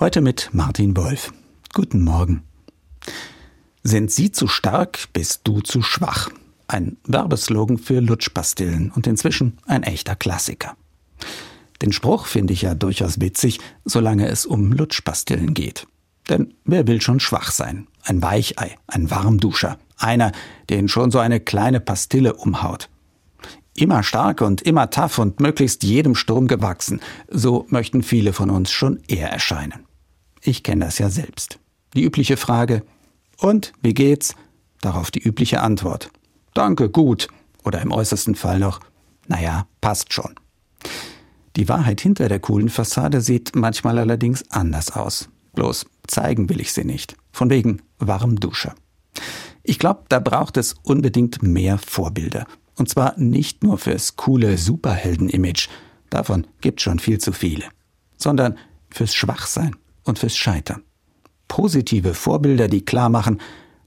Heute mit Martin Wolf. Guten Morgen. Sind Sie zu stark, bist du zu schwach. Ein Werbeslogan für Lutschpastillen und inzwischen ein echter Klassiker. Den Spruch finde ich ja durchaus witzig, solange es um Lutschpastillen geht. Denn wer will schon schwach sein? Ein Weichei, ein Warmduscher, einer, den schon so eine kleine Pastille umhaut. Immer stark und immer tough und möglichst jedem Sturm gewachsen, so möchten viele von uns schon eher erscheinen. Ich kenne das ja selbst. Die übliche Frage, und wie geht's? Darauf die übliche Antwort. Danke, gut. Oder im äußersten Fall noch, naja, passt schon. Die Wahrheit hinter der coolen Fassade sieht manchmal allerdings anders aus. Bloß zeigen will ich sie nicht. Von wegen Warmduscher. Ich glaube, da braucht es unbedingt mehr Vorbilder. Und zwar nicht nur fürs coole Superhelden-Image, davon gibt schon viel zu viele, sondern fürs Schwachsein und fürs Scheitern. Positive Vorbilder, die klar machen,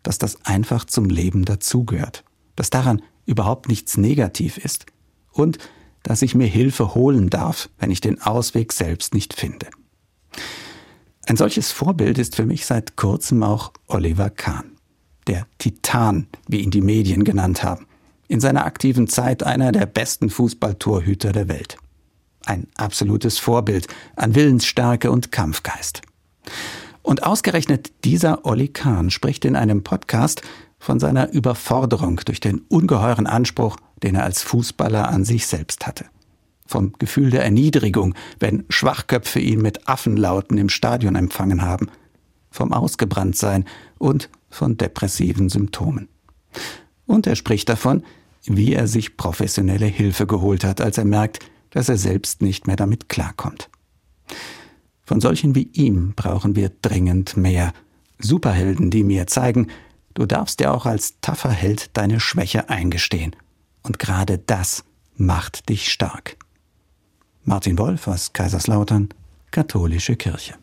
dass das einfach zum Leben dazugehört, dass daran überhaupt nichts negativ ist und dass ich mir Hilfe holen darf, wenn ich den Ausweg selbst nicht finde. Ein solches Vorbild ist für mich seit kurzem auch Oliver Kahn, der Titan, wie ihn die Medien genannt haben, in seiner aktiven Zeit einer der besten Fußballtorhüter der Welt. Ein absolutes Vorbild an Willensstärke und Kampfgeist. Und ausgerechnet dieser Olli Kahn spricht in einem Podcast von seiner Überforderung durch den ungeheuren Anspruch, den er als Fußballer an sich selbst hatte. Vom Gefühl der Erniedrigung, wenn Schwachköpfe ihn mit Affenlauten im Stadion empfangen haben. Vom Ausgebranntsein und von depressiven Symptomen. Und er spricht davon, wie er sich professionelle Hilfe geholt hat, als er merkt, dass er selbst nicht mehr damit klarkommt. Von solchen wie ihm brauchen wir dringend mehr. Superhelden, die mir zeigen, du darfst dir auch als taffer Held deine Schwäche eingestehen. Und gerade das macht dich stark. Martin Wolf aus Kaiserslautern, Katholische Kirche.